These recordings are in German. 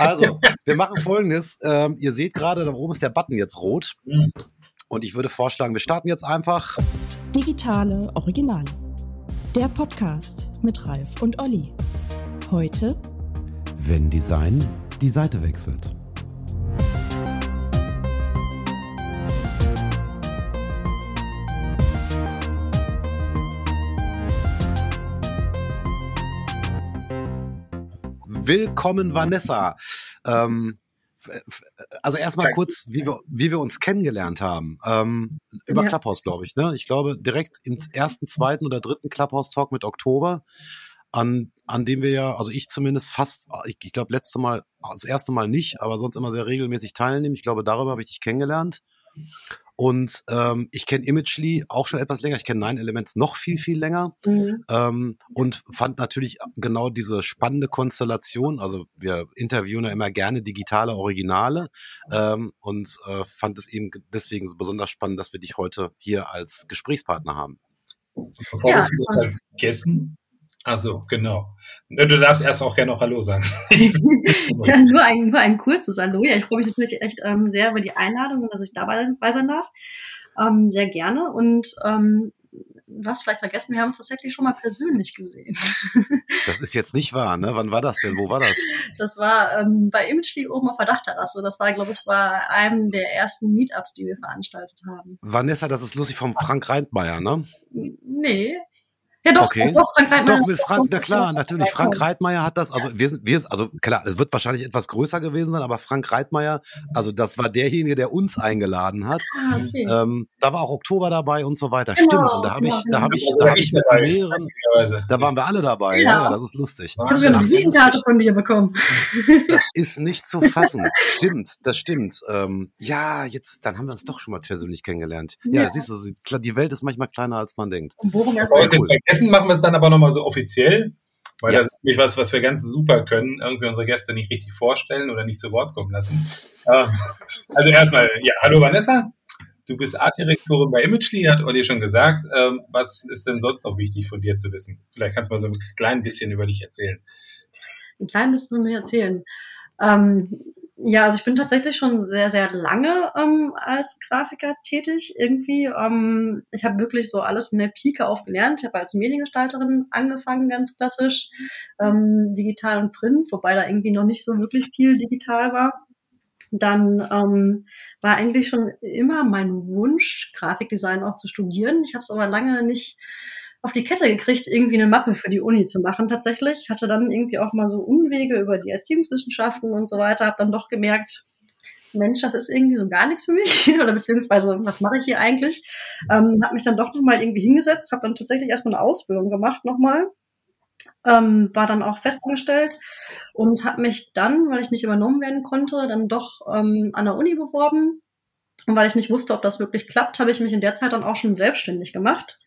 Also, wir machen folgendes. Ähm, ihr seht gerade, da oben ist der Button jetzt rot. Mhm. Und ich würde vorschlagen, wir starten jetzt einfach. Digitale Originale. Der Podcast mit Ralf und Olli. Heute. Wenn Design die Seite wechselt. Willkommen, Vanessa. Ähm, also erstmal kurz, wie wir, wie wir uns kennengelernt haben. Ähm, über ja. Clubhouse, glaube ich. Ne? Ich glaube, direkt im ersten, zweiten oder dritten Clubhouse-Talk mit Oktober, an, an dem wir ja, also ich zumindest fast, ich, ich glaube, letzte Mal, das erste Mal nicht, aber sonst immer sehr regelmäßig teilnehmen. Ich glaube, darüber habe ich dich kennengelernt. Und ähm, ich kenne Imagely auch schon etwas länger. Ich kenne Nine Elements noch viel, viel länger. Mhm. Ähm, und fand natürlich genau diese spannende Konstellation. Also wir interviewen ja immer gerne digitale Originale ähm, und äh, fand es eben deswegen so besonders spannend, dass wir dich heute hier als Gesprächspartner haben. Bevor ja, wir es vergessen, also genau. Du darfst erst auch gerne noch Hallo sagen. ja, nur ein, nur ein kurzes Hallo. Ja, ich freue mich natürlich echt ähm, sehr über die Einladung und dass ich dabei sein darf. Ähm, sehr gerne. Und ähm, was vielleicht vergessen, wir haben uns tatsächlich schon mal persönlich gesehen. Das ist jetzt nicht wahr, ne? Wann war das denn? Wo war das? Das war ähm, bei Imagely oben auf der Dachterrasse. Das war, glaube ich, bei einem der ersten Meetups, die wir veranstaltet haben. Vanessa, das ist lustig vom Frank Reintmeier, ne? Nee, ja, doch, okay. doch, Frank Reitmeier. Doch, mit Frank, na klar, natürlich. Frank Reitmeier hat das, also wir sind, wir, also klar, es wird wahrscheinlich etwas größer gewesen sein, aber Frank Reitmeier, also das war derjenige, der uns eingeladen hat. Ah, okay. ähm, da war auch Oktober dabei und so weiter. Genau, Stimmt. Und da habe ich, genau, da habe ich, da habe ich mit mehreren, da waren wir alle dabei. Ja, ja das ist lustig. Ich habe sogar eine Visitenkarte von dir bekommen. Das ist nicht zu fassen. stimmt, das stimmt. Ähm, ja, jetzt, dann haben wir uns doch schon mal persönlich kennengelernt. Ja, ja. siehst du, die Welt ist manchmal kleiner, als man denkt. Und worum erst cool. Essen machen wir es dann aber nochmal so offiziell, weil ja. das ist nämlich was, was wir ganz super können, irgendwie unsere Gäste nicht richtig vorstellen oder nicht zu Wort kommen lassen. Ähm, also erstmal, ja, hallo Vanessa. Du bist Artdirektorin bei Imagely, hat Olli schon gesagt. Ähm, was ist denn sonst noch wichtig von dir zu wissen? Vielleicht kannst du mal so ein klein bisschen über dich erzählen. Ein klein bisschen von mir erzählen. Ähm, ja, also ich bin tatsächlich schon sehr, sehr lange ähm, als Grafiker tätig. Irgendwie, ähm, ich habe wirklich so alles von der Pike auf gelernt. Ich habe als Mediengestalterin angefangen, ganz klassisch, ähm, digital und print, wobei da irgendwie noch nicht so wirklich viel digital war. Dann ähm, war eigentlich schon immer mein Wunsch, Grafikdesign auch zu studieren. Ich habe es aber lange nicht auf die Kette gekriegt, irgendwie eine Mappe für die Uni zu machen tatsächlich. Hatte dann irgendwie auch mal so Umwege über die Erziehungswissenschaften und so weiter, habe dann doch gemerkt, Mensch, das ist irgendwie so gar nichts für mich oder beziehungsweise was mache ich hier eigentlich? Ähm, habe mich dann doch nochmal irgendwie hingesetzt, habe dann tatsächlich erstmal eine Ausbildung gemacht nochmal, ähm, war dann auch festangestellt und habe mich dann, weil ich nicht übernommen werden konnte, dann doch ähm, an der Uni beworben. Und weil ich nicht wusste, ob das wirklich klappt, habe ich mich in der Zeit dann auch schon selbstständig gemacht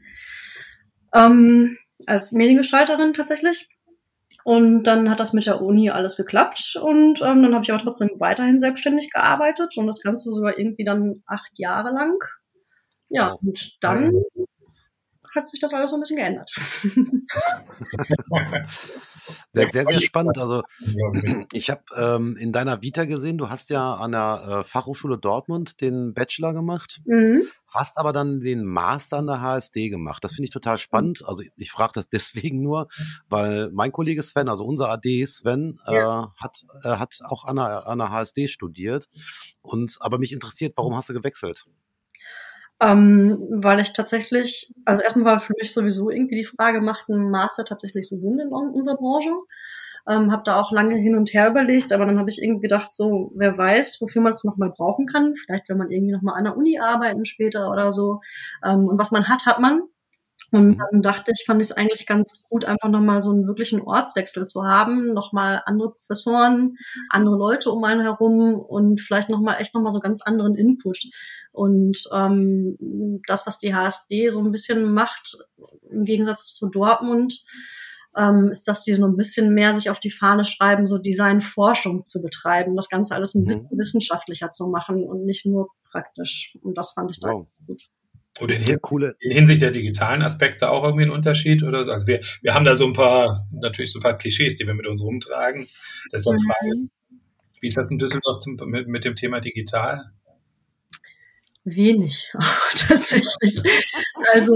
ähm, als Mediengestalterin tatsächlich. Und dann hat das mit der Uni alles geklappt und ähm, dann habe ich aber trotzdem weiterhin selbstständig gearbeitet und das Ganze sogar irgendwie dann acht Jahre lang. Ja, und dann hat sich das alles so ein bisschen geändert. sehr, sehr, sehr spannend. Also ich habe ähm, in deiner Vita gesehen, du hast ja an der äh, Fachhochschule Dortmund den Bachelor gemacht, mhm. hast aber dann den Master an der HSD gemacht. Das finde ich total spannend. Also ich, ich frage das deswegen nur, weil mein Kollege Sven, also unser AD Sven, ja. äh, hat, äh, hat auch an der, an der HSD studiert. Und aber mich interessiert, warum hast du gewechselt? Ähm, weil ich tatsächlich, also erstmal war für mich sowieso irgendwie die Frage, macht ein Master tatsächlich so Sinn in unserer Branche? Ähm, habe da auch lange hin und her überlegt, aber dann habe ich irgendwie gedacht, so, wer weiß, wofür man es nochmal brauchen kann. Vielleicht, wenn man irgendwie nochmal an der Uni arbeiten später oder so. Ähm, und was man hat, hat man. Und mhm. dann dachte ich, fand ich es eigentlich ganz gut, einfach nochmal so einen wirklichen Ortswechsel zu haben, nochmal andere Professoren, andere Leute um einen herum und vielleicht nochmal echt nochmal so ganz anderen Input. Und ähm, das, was die HSD so ein bisschen macht, im Gegensatz zu Dortmund, ähm, ist, dass die so ein bisschen mehr sich auf die Fahne schreiben, so Designforschung zu betreiben, das Ganze alles ein mhm. bisschen wissenschaftlicher zu machen und nicht nur praktisch. Und das fand ich wow. da ganz gut. Oder in, coole. in, Hinsicht der digitalen Aspekte auch irgendwie ein Unterschied? Oder also wir, wir haben da so ein paar, natürlich so ein paar Klischees, die wir mit uns rumtragen. Das ist mhm. Frage, Wie ist das in Düsseldorf zum, mit, mit dem Thema digital? Wenig, tatsächlich. Also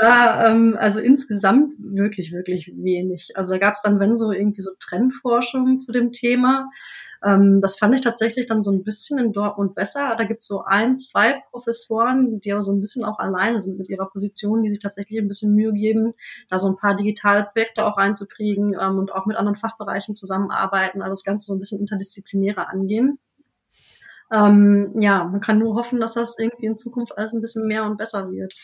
da, ähm, also insgesamt wirklich, wirklich wenig. Also da gab es dann, wenn so irgendwie so Trendforschung zu dem Thema. Ähm, das fand ich tatsächlich dann so ein bisschen in Dortmund besser. Da gibt es so ein, zwei Professoren, die aber so ein bisschen auch alleine sind mit ihrer Position, die sich tatsächlich ein bisschen Mühe geben, da so ein paar digitale Projekte auch reinzukriegen ähm, und auch mit anderen Fachbereichen zusammenarbeiten, also das Ganze so ein bisschen interdisziplinärer angehen. Ähm, ja, man kann nur hoffen, dass das irgendwie in Zukunft alles ein bisschen mehr und besser wird.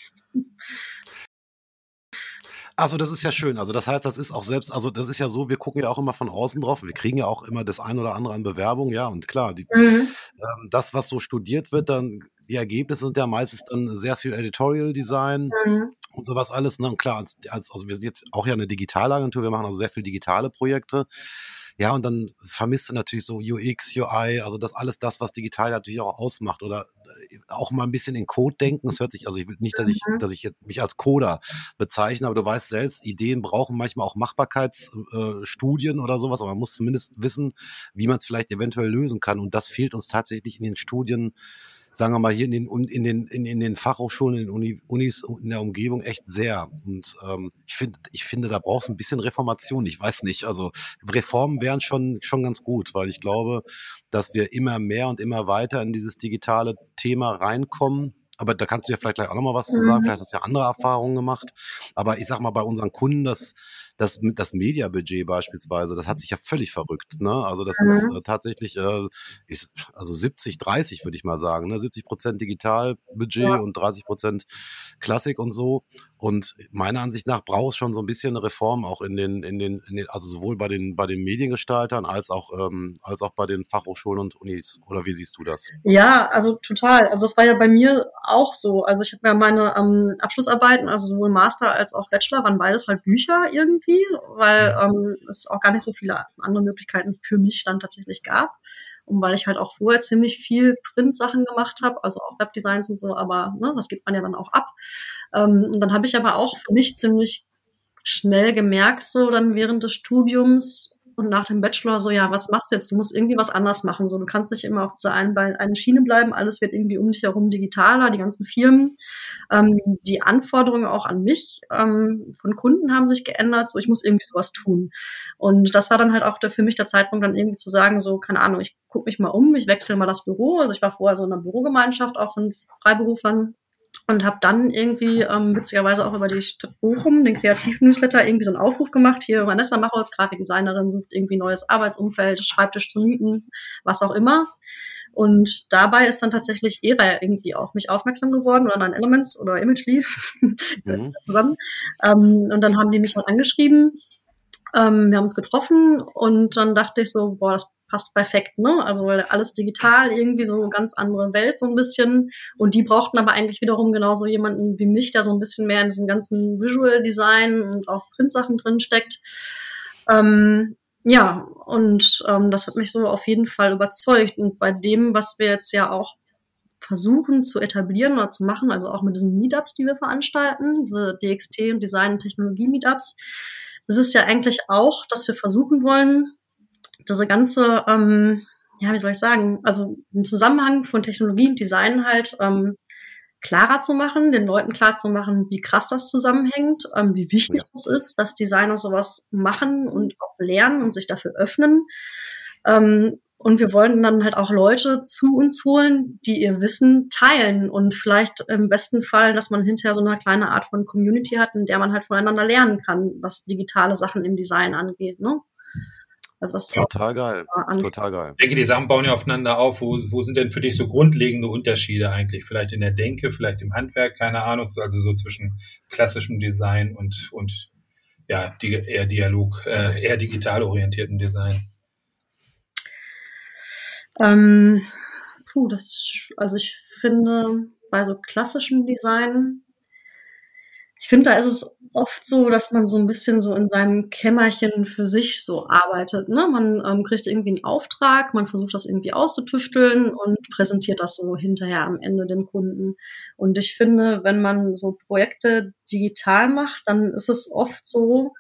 Also das ist ja schön. Also das heißt, das ist auch selbst, also das ist ja so, wir gucken ja auch immer von außen drauf. Wir kriegen ja auch immer das ein oder andere an Bewerbung, ja. Und klar, die, mhm. ähm, das, was so studiert wird, dann die Ergebnisse sind ja meistens dann sehr viel Editorial Design mhm. und sowas alles. Ne? Und klar, als, als, also wir sind jetzt auch ja eine Digitalagentur, wir machen also sehr viel digitale Projekte. Ja, und dann vermisst du natürlich so UX, UI, also das alles das, was digital natürlich auch ausmacht oder äh, auch mal ein bisschen in Code denken. Es hört sich, also ich will nicht, dass ich, mhm. dass ich jetzt mich als Coder bezeichne, aber du weißt selbst, Ideen brauchen manchmal auch Machbarkeitsstudien äh, oder sowas, aber man muss zumindest wissen, wie man es vielleicht eventuell lösen kann. Und das fehlt uns tatsächlich in den Studien sagen wir mal, hier in den, in den, in, in den Fachhochschulen, in den Uni, Unis in der Umgebung echt sehr. Und ähm, ich finde, ich finde, da brauchst du ein bisschen Reformation. Ich weiß nicht. Also Reformen wären schon, schon ganz gut, weil ich glaube, dass wir immer mehr und immer weiter in dieses digitale Thema reinkommen aber da kannst du ja vielleicht gleich auch nochmal was zu sagen. Mhm. Vielleicht hast du ja andere Erfahrungen gemacht. Aber ich sag mal, bei unseren Kunden, das, das, das Media-Budget beispielsweise, das hat sich ja völlig verrückt. Ne? Also das mhm. ist äh, tatsächlich, äh, ist, also 70, 30 würde ich mal sagen. Ne? 70 Prozent Digitalbudget ja. und 30 Prozent Klassik und so. Und meiner Ansicht nach braucht es schon so ein bisschen eine Reform auch in den, in den, in den also sowohl bei den, bei den Mediengestaltern als auch, ähm, als auch bei den Fachhochschulen und Unis. Oder wie siehst du das? Ja, also total. Also es war ja bei mir auch so. Also ich habe ja meine ähm, Abschlussarbeiten, also sowohl Master als auch Bachelor, waren beides halt Bücher irgendwie, weil ähm, es auch gar nicht so viele andere Möglichkeiten für mich dann tatsächlich gab und weil ich halt auch vorher ziemlich viel Print-Sachen gemacht habe, also auch Webdesigns und so, aber ne, das gibt man ja dann auch ab. Ähm, und dann habe ich aber auch für mich ziemlich schnell gemerkt, so dann während des Studiums, und nach dem Bachelor so, ja, was machst du jetzt? Du musst irgendwie was anders machen. So, du kannst nicht immer auf dieser einen, einen Schiene bleiben. Alles wird irgendwie um dich herum digitaler, die ganzen Firmen. Ähm, die Anforderungen auch an mich ähm, von Kunden haben sich geändert. So, ich muss irgendwie sowas tun. Und das war dann halt auch der, für mich der Zeitpunkt, dann irgendwie zu sagen, so, keine Ahnung, ich gucke mich mal um, ich wechsle mal das Büro. Also ich war vorher so in einer Bürogemeinschaft auch von Freiberuflern und habe dann irgendwie ähm, witzigerweise auch über die Stadt Bochum, den Kreativ-Newsletter, irgendwie so einen Aufruf gemacht. Hier, Vanessa Machholz, Grafikdesignerin, sucht irgendwie neues Arbeitsumfeld, Schreibtisch zu mieten, was auch immer. Und dabei ist dann tatsächlich Era irgendwie auf mich aufmerksam geworden oder dann Elements oder Imagely mhm. zusammen. Ähm, und dann haben die mich halt angeschrieben. Ähm, wir haben uns getroffen und dann dachte ich so, boah, das passt perfekt, ne? Also alles digital, irgendwie so ganz andere Welt so ein bisschen. Und die brauchten aber eigentlich wiederum genauso jemanden wie mich, der so ein bisschen mehr in diesem ganzen Visual Design und auch Printsachen drin steckt. Ähm, ja, und ähm, das hat mich so auf jeden Fall überzeugt. Und bei dem, was wir jetzt ja auch versuchen zu etablieren oder zu machen, also auch mit diesen Meetups, die wir veranstalten, diese DXT und Design- und Technologie-Meetups, ist es ja eigentlich auch, dass wir versuchen wollen, diese ganze, ähm, ja, wie soll ich sagen, also im Zusammenhang von Technologie und Design halt ähm, klarer zu machen, den Leuten klar zu machen, wie krass das zusammenhängt, ähm, wie wichtig ja. das ist, dass Designer sowas machen und auch lernen und sich dafür öffnen. Ähm, und wir wollen dann halt auch Leute zu uns holen, die ihr Wissen teilen und vielleicht im besten Fall, dass man hinterher so eine kleine Art von Community hat, in der man halt voneinander lernen kann, was digitale Sachen im Design angeht. Ne? Also das total geil, total geil. Ich denke, die Sachen bauen ja aufeinander auf. Wo, wo sind denn für dich so grundlegende Unterschiede eigentlich? Vielleicht in der Denke, vielleicht im Handwerk, keine Ahnung. Also so zwischen klassischem Design und, und ja, die, eher Dialog, äh, eher digital orientierten Design. Ähm, puh, das, also ich finde, bei so klassischem Design ich finde, da ist es oft so, dass man so ein bisschen so in seinem Kämmerchen für sich so arbeitet. Ne? Man ähm, kriegt irgendwie einen Auftrag, man versucht das irgendwie auszutüfteln und präsentiert das so hinterher am Ende dem Kunden. Und ich finde, wenn man so Projekte digital macht, dann ist es oft so,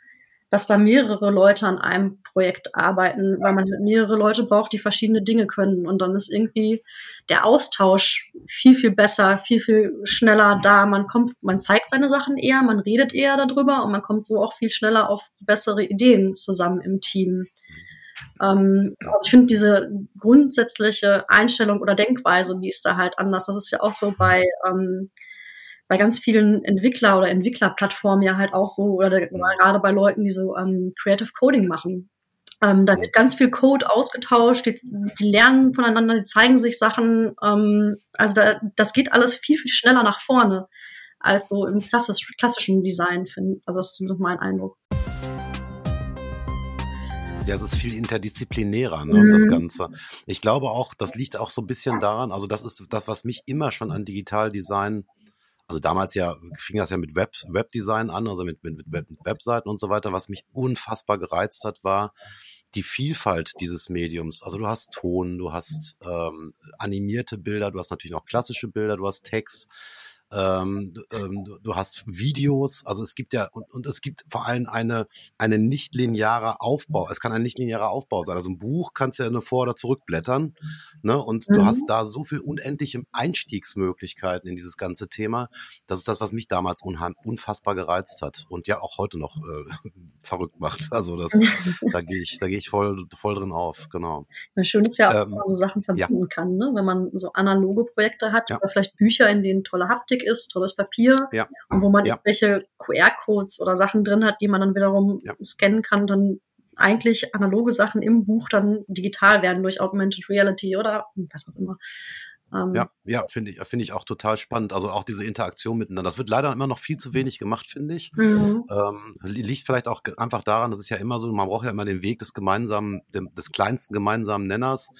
dass da mehrere Leute an einem Projekt arbeiten, weil man halt mehrere Leute braucht, die verschiedene Dinge können. Und dann ist irgendwie der Austausch viel, viel besser, viel, viel schneller da. Man kommt, man zeigt seine Sachen eher, man redet eher darüber und man kommt so auch viel schneller auf bessere Ideen zusammen im Team. Ähm, also ich finde diese grundsätzliche Einstellung oder Denkweise, die ist da halt anders. Das ist ja auch so bei ähm, bei ganz vielen Entwickler oder Entwicklerplattformen ja halt auch so, oder der, gerade bei Leuten, die so ähm, Creative Coding machen. Ähm, da wird ganz viel Code ausgetauscht, die, die, lernen voneinander, die zeigen sich Sachen. Ähm, also da, das geht alles viel, viel schneller nach vorne als so im klassisch, klassischen Design. Find. Also das ist zumindest mein Eindruck. Ja, es ist viel interdisziplinärer, ne, mhm. das Ganze. Ich glaube auch, das liegt auch so ein bisschen daran, also das ist das, was mich immer schon an Digitaldesign also damals ja fing das ja mit Web, Webdesign an, also mit, mit, mit Webseiten und so weiter. Was mich unfassbar gereizt hat, war die Vielfalt dieses Mediums. Also du hast Ton, du hast ähm, animierte Bilder, du hast natürlich noch klassische Bilder, du hast Text, ähm, ähm, du, hast Videos, also es gibt ja, und, und es gibt vor allem eine, eine nicht-lineare Aufbau. Es kann ein nicht-linearer Aufbau sein. Also ein Buch kannst du ja nur vor- oder zurückblättern, ne? Und mhm. du hast da so viel unendliche Einstiegsmöglichkeiten in dieses ganze Thema. Das ist das, was mich damals unfassbar gereizt hat und ja auch heute noch äh, verrückt macht. Also das, da gehe ich, da gehe ich voll, voll drin auf, genau. Ja, schön ist ja auch, ähm, wenn man so Sachen verbinden ja. kann, ne? Wenn man so analoge Projekte hat ja. oder vielleicht Bücher, in denen tolle Haptik ist, tolles Papier ja. und wo man ja. irgendwelche QR-Codes oder Sachen drin hat, die man dann wiederum ja. scannen kann, dann eigentlich analoge Sachen im Buch dann digital werden durch Augmented Reality oder was auch immer. Ähm, ja, ja, finde ich, finde ich auch total spannend. Also auch diese Interaktion miteinander. Das wird leider immer noch viel zu wenig gemacht, finde ich. Mhm. Ähm, liegt vielleicht auch einfach daran, das ist ja immer so, man braucht ja immer den Weg des gemeinsamen, des kleinsten gemeinsamen Nenners.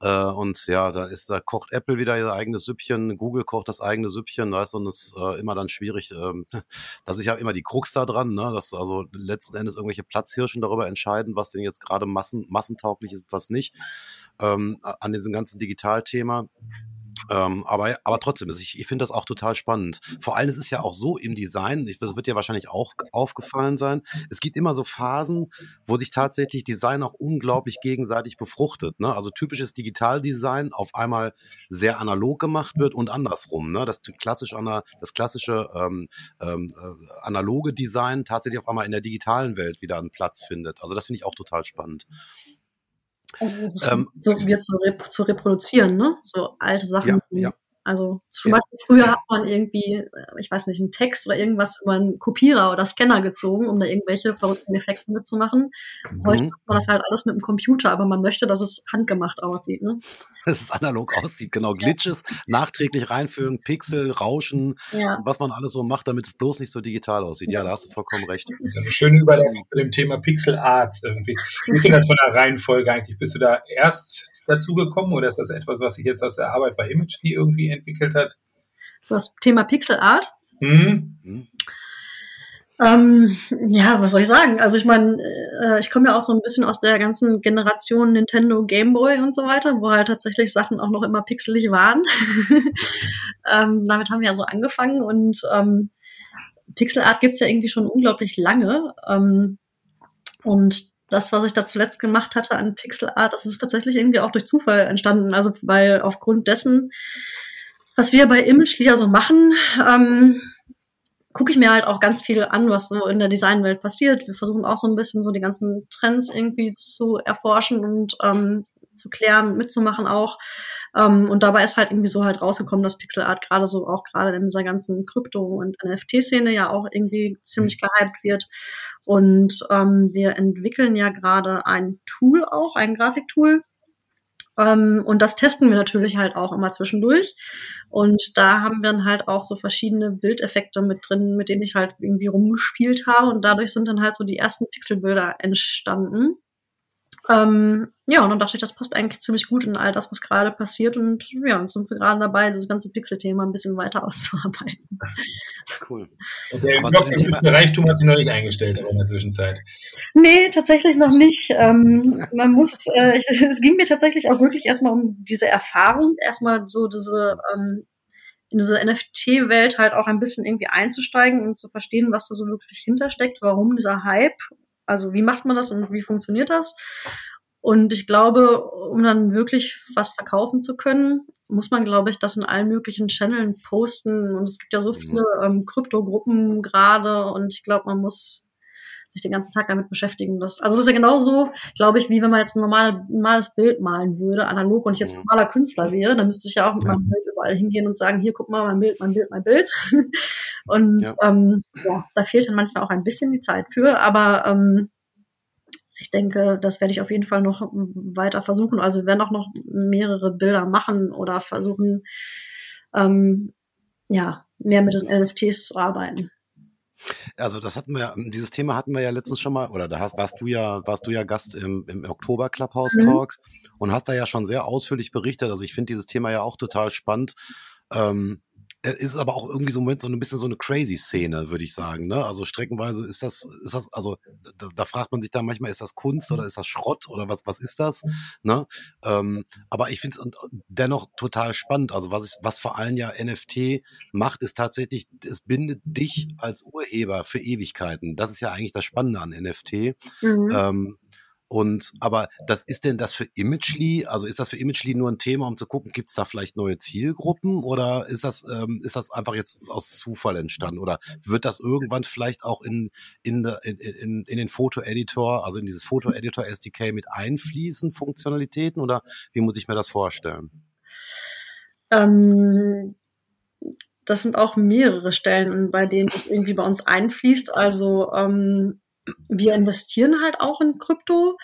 Äh, und ja, da ist, da kocht Apple wieder ihr eigenes Süppchen, Google kocht das eigene Süppchen, weißt du, und es ist äh, immer dann schwierig. Ähm, das ist ja immer die Krux da dran, ne? dass also letzten Endes irgendwelche Platzhirschen darüber entscheiden, was denn jetzt gerade massen, massentauglich ist, was nicht, ähm, an diesem ganzen Digitalthema. Ähm, aber, aber trotzdem, ich, ich finde das auch total spannend. Vor allem, es ist ja auch so im Design, ich, das wird dir wahrscheinlich auch aufgefallen sein, es gibt immer so Phasen, wo sich tatsächlich Design auch unglaublich gegenseitig befruchtet. Ne? Also typisches Digitaldesign auf einmal sehr analog gemacht wird und andersrum. Ne? Das, klassisch, das klassische ähm, ähm, äh, analoge Design tatsächlich auf einmal in der digitalen Welt wieder einen Platz findet. Also das finde ich auch total spannend. Also ähm, so wie zu, rep zu reproduzieren, ne? So alte Sachen. Ja, ja. Also zum ja. Beispiel früher hat man irgendwie, äh, ich weiß nicht, einen Text oder irgendwas über einen Kopierer oder Scanner gezogen, um da irgendwelche verrückten Effekte mitzumachen. Mhm. Heute macht man das halt alles mit dem Computer, aber man möchte, dass es handgemacht aussieht. Ne? Dass es analog aussieht, genau. Glitches ja. nachträglich reinfügen, Pixel, Rauschen, ja. was man alles so macht, damit es bloß nicht so digital aussieht. Ja, da hast du vollkommen recht. Das ist eine schöne Überleitung zu dem Thema Pixel Art irgendwie. Wie ist denn das von der Reihenfolge eigentlich? Bist du da erst dazu gekommen oder ist das etwas, was sich jetzt aus der Arbeit bei Imagely irgendwie entwickelt hat? Das Thema Pixel Art? Mhm. Ähm, ja, was soll ich sagen? Also ich meine, äh, ich komme ja auch so ein bisschen aus der ganzen Generation Nintendo, Game Boy und so weiter, wo halt tatsächlich Sachen auch noch immer pixelig waren. ähm, damit haben wir ja so angefangen und ähm, Pixel Art gibt's ja irgendwie schon unglaublich lange. Ähm, und das, was ich da zuletzt gemacht hatte an Pixel Art, das ist tatsächlich irgendwie auch durch Zufall entstanden. Also weil aufgrund dessen, was wir bei Image so machen, ähm, gucke ich mir halt auch ganz viel an, was so in der Designwelt passiert. Wir versuchen auch so ein bisschen so die ganzen Trends irgendwie zu erforschen und ähm, zu klären, mitzumachen auch. Ähm, und dabei ist halt irgendwie so halt rausgekommen, dass Pixel Art gerade so auch gerade in dieser ganzen Krypto- und NFT-Szene ja auch irgendwie ziemlich gehypt wird. Und ähm, wir entwickeln ja gerade ein Tool auch, ein Grafiktool, ähm, und das testen wir natürlich halt auch immer zwischendurch. Und da haben wir dann halt auch so verschiedene Bildeffekte mit drin, mit denen ich halt irgendwie rumgespielt habe. Und dadurch sind dann halt so die ersten Pixelbilder entstanden. Ähm, ja, und dann dachte ich, das passt eigentlich ziemlich gut in all das, was gerade passiert. Und ja, und sind wir gerade dabei, das ganze Pixel-Thema ein bisschen weiter auszuarbeiten. Cool. Und der aber Blog im Reichtum hat sich noch nicht eingestellt in der Zwischenzeit. Nee, tatsächlich noch nicht. Ähm, man muss, äh, ich, es ging mir tatsächlich auch wirklich erstmal um diese Erfahrung, erstmal so diese ähm, in diese NFT-Welt halt auch ein bisschen irgendwie einzusteigen und zu verstehen, was da so wirklich hintersteckt, warum dieser Hype also wie macht man das und wie funktioniert das? Und ich glaube, um dann wirklich was verkaufen zu können, muss man, glaube ich, das in allen möglichen Channeln posten. Und es gibt ja so mhm. viele ähm, Kryptogruppen gerade und ich glaube, man muss sich den ganzen Tag damit beschäftigen. Das, also es ist ja genauso, glaube ich, wie wenn man jetzt ein, normal, normales Bild malen würde, analog, und ich jetzt normaler Künstler wäre, dann müsste ich ja auch mit meinem Bild überall hingehen und sagen, hier, guck mal, mein Bild, mein Bild, mein Bild. und ja. Ähm, ja, da fehlt dann manchmal auch ein bisschen die Zeit für, aber ähm, ich denke, das werde ich auf jeden Fall noch weiter versuchen. Also wir werden auch noch mehrere Bilder machen oder versuchen, ähm, ja, mehr mit den NFTs zu arbeiten. Also das hatten wir, dieses Thema hatten wir ja letztens schon mal, oder da hast, warst du ja, warst du ja Gast im, im Oktober Clubhouse mhm. Talk mhm. und hast da ja schon sehr ausführlich berichtet. Also ich finde dieses Thema ja auch total spannend. Ähm, ist aber auch irgendwie so mit so ein bisschen so eine crazy Szene, würde ich sagen. Ne? Also streckenweise ist das, ist das, also da, da fragt man sich dann manchmal, ist das Kunst oder ist das Schrott oder was, was ist das? Ne? Ähm, aber ich finde es dennoch total spannend. Also was, ich, was vor allem ja NFT macht, ist tatsächlich, es bindet dich als Urheber für Ewigkeiten. Das ist ja eigentlich das Spannende an NFT. Mhm. Ähm, und aber das ist denn das für Imagely? Also ist das für Imagely nur ein Thema, um zu gucken, gibt es da vielleicht neue Zielgruppen oder ist das ähm, ist das einfach jetzt aus Zufall entstanden oder wird das irgendwann vielleicht auch in in in, in, in den Foto-Editor, also in dieses Foto-Editor SDK mit einfließen Funktionalitäten oder wie muss ich mir das vorstellen? Ähm, das sind auch mehrere Stellen, bei denen es irgendwie bei uns einfließt. Also ähm, wir investieren halt auch in Krypto.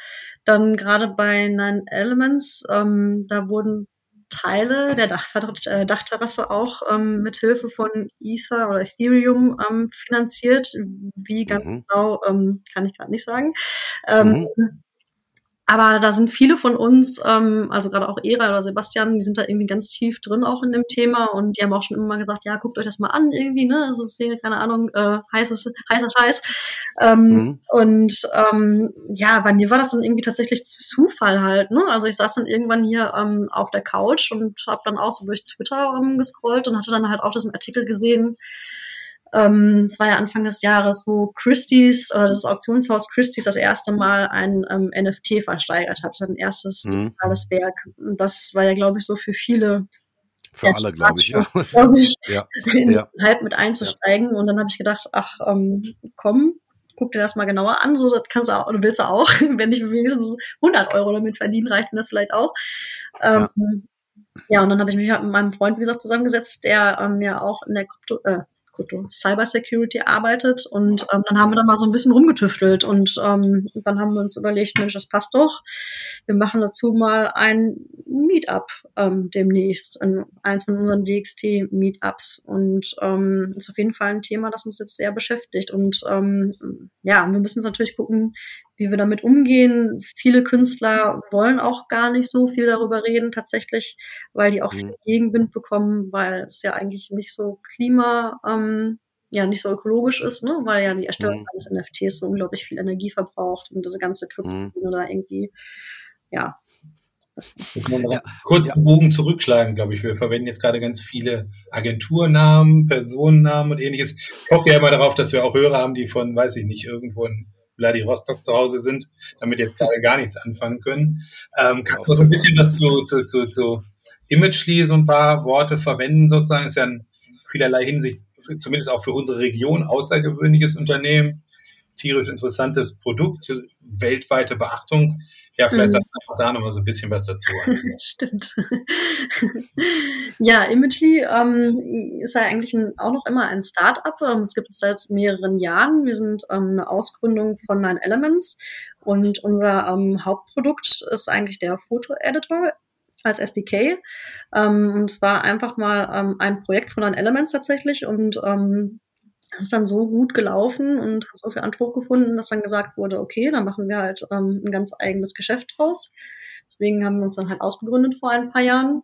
Dann gerade bei Nine Elements, ähm, da wurden Teile der Dach äh, Dachterrasse auch ähm, mit Hilfe von Ether oder Ethereum ähm, finanziert. Wie ganz mhm. genau, ähm, kann ich gerade nicht sagen. Ähm, mhm. Aber da sind viele von uns, ähm, also gerade auch Era oder Sebastian, die sind da irgendwie ganz tief drin auch in dem Thema und die haben auch schon immer gesagt, ja, guckt euch das mal an irgendwie, ne? Es ist hier, keine Ahnung, äh, heißes, heißer Scheiß. Ähm, mhm. Und ähm, ja, bei mir war das dann irgendwie tatsächlich Zufall halt, ne? Also ich saß dann irgendwann hier ähm, auf der Couch und habe dann auch so durch Twitter ähm, gescrollt und hatte dann halt auch diesen Artikel gesehen, ähm, es war ja Anfang des Jahres, wo Christie's, äh, das Auktionshaus Christie's das erste Mal ein ähm, NFT versteigert hat, ein erstes mhm. digitales Werk. Das war ja, glaube ich, so für viele für alle, glaube ich, ja. ich, ja. ja. Hype mit einzusteigen. Ja. Und dann habe ich gedacht, ach, ähm, komm, guck dir das mal genauer an. So, das kannst du auch, du willst du auch. Wenn ich wenigstens 100 Euro damit verdienen, reicht mir das vielleicht auch. Ähm, ja. ja. und dann habe ich mich halt mit meinem Freund, wie gesagt, zusammengesetzt, der ähm, ja auch in der Krypto, äh, Krypto Cybersecurity arbeitet. Und ähm, dann haben wir da mal so ein bisschen rumgetüftelt und ähm, dann haben wir uns überlegt, Mensch, das passt doch. Wir machen dazu mal ein Meetup ähm, demnächst, in eins von unseren DXT-Meetups. Und ähm, ist auf jeden Fall ein Thema, das uns jetzt sehr beschäftigt. Und ähm, ja, wir müssen jetzt natürlich gucken, wie wir damit umgehen. Viele Künstler wollen auch gar nicht so viel darüber reden, tatsächlich, weil die auch mhm. viel Gegenwind bekommen, weil es ja eigentlich nicht so klima, ähm, ja, nicht so ökologisch ist, ne? weil ja die Erstellung mhm. eines NFTs so unglaublich viel Energie verbraucht und diese ganze Krypto mhm. da irgendwie, ja. Das, ja. Kurz ja. Bogen zurückschlagen, glaube ich. Wir verwenden jetzt gerade ganz viele Agenturnamen, Personennamen und ähnliches. Ich hoffe ja immer darauf, dass wir auch Hörer haben, die von, weiß ich nicht, irgendwo in Vladivostok zu Hause sind, damit jetzt gerade gar nichts anfangen können. Ähm, kannst du so ein bisschen was zu, zu, zu, zu Imagely, so ein paar Worte verwenden sozusagen? Ist ja in vielerlei Hinsicht, zumindest auch für unsere Region, außergewöhnliches Unternehmen, tierisch interessantes Produkt, weltweite Beachtung. Ja, vielleicht mhm. sagst du einfach da nochmal so ein bisschen was dazu. Stimmt. ja, Imagely ähm, ist ja eigentlich ein, auch noch immer ein Start-up. Ähm, es gibt es seit mehreren Jahren. Wir sind ähm, eine Ausgründung von Nine Elements und unser ähm, Hauptprodukt ist eigentlich der Foto-Editor als SDK. Ähm, und es war einfach mal ähm, ein Projekt von Nine Elements tatsächlich und das ist dann so gut gelaufen und hat so viel Anspruch gefunden, dass dann gesagt wurde, okay, dann machen wir halt ähm, ein ganz eigenes Geschäft draus. Deswegen haben wir uns dann halt ausgegründet vor ein paar Jahren.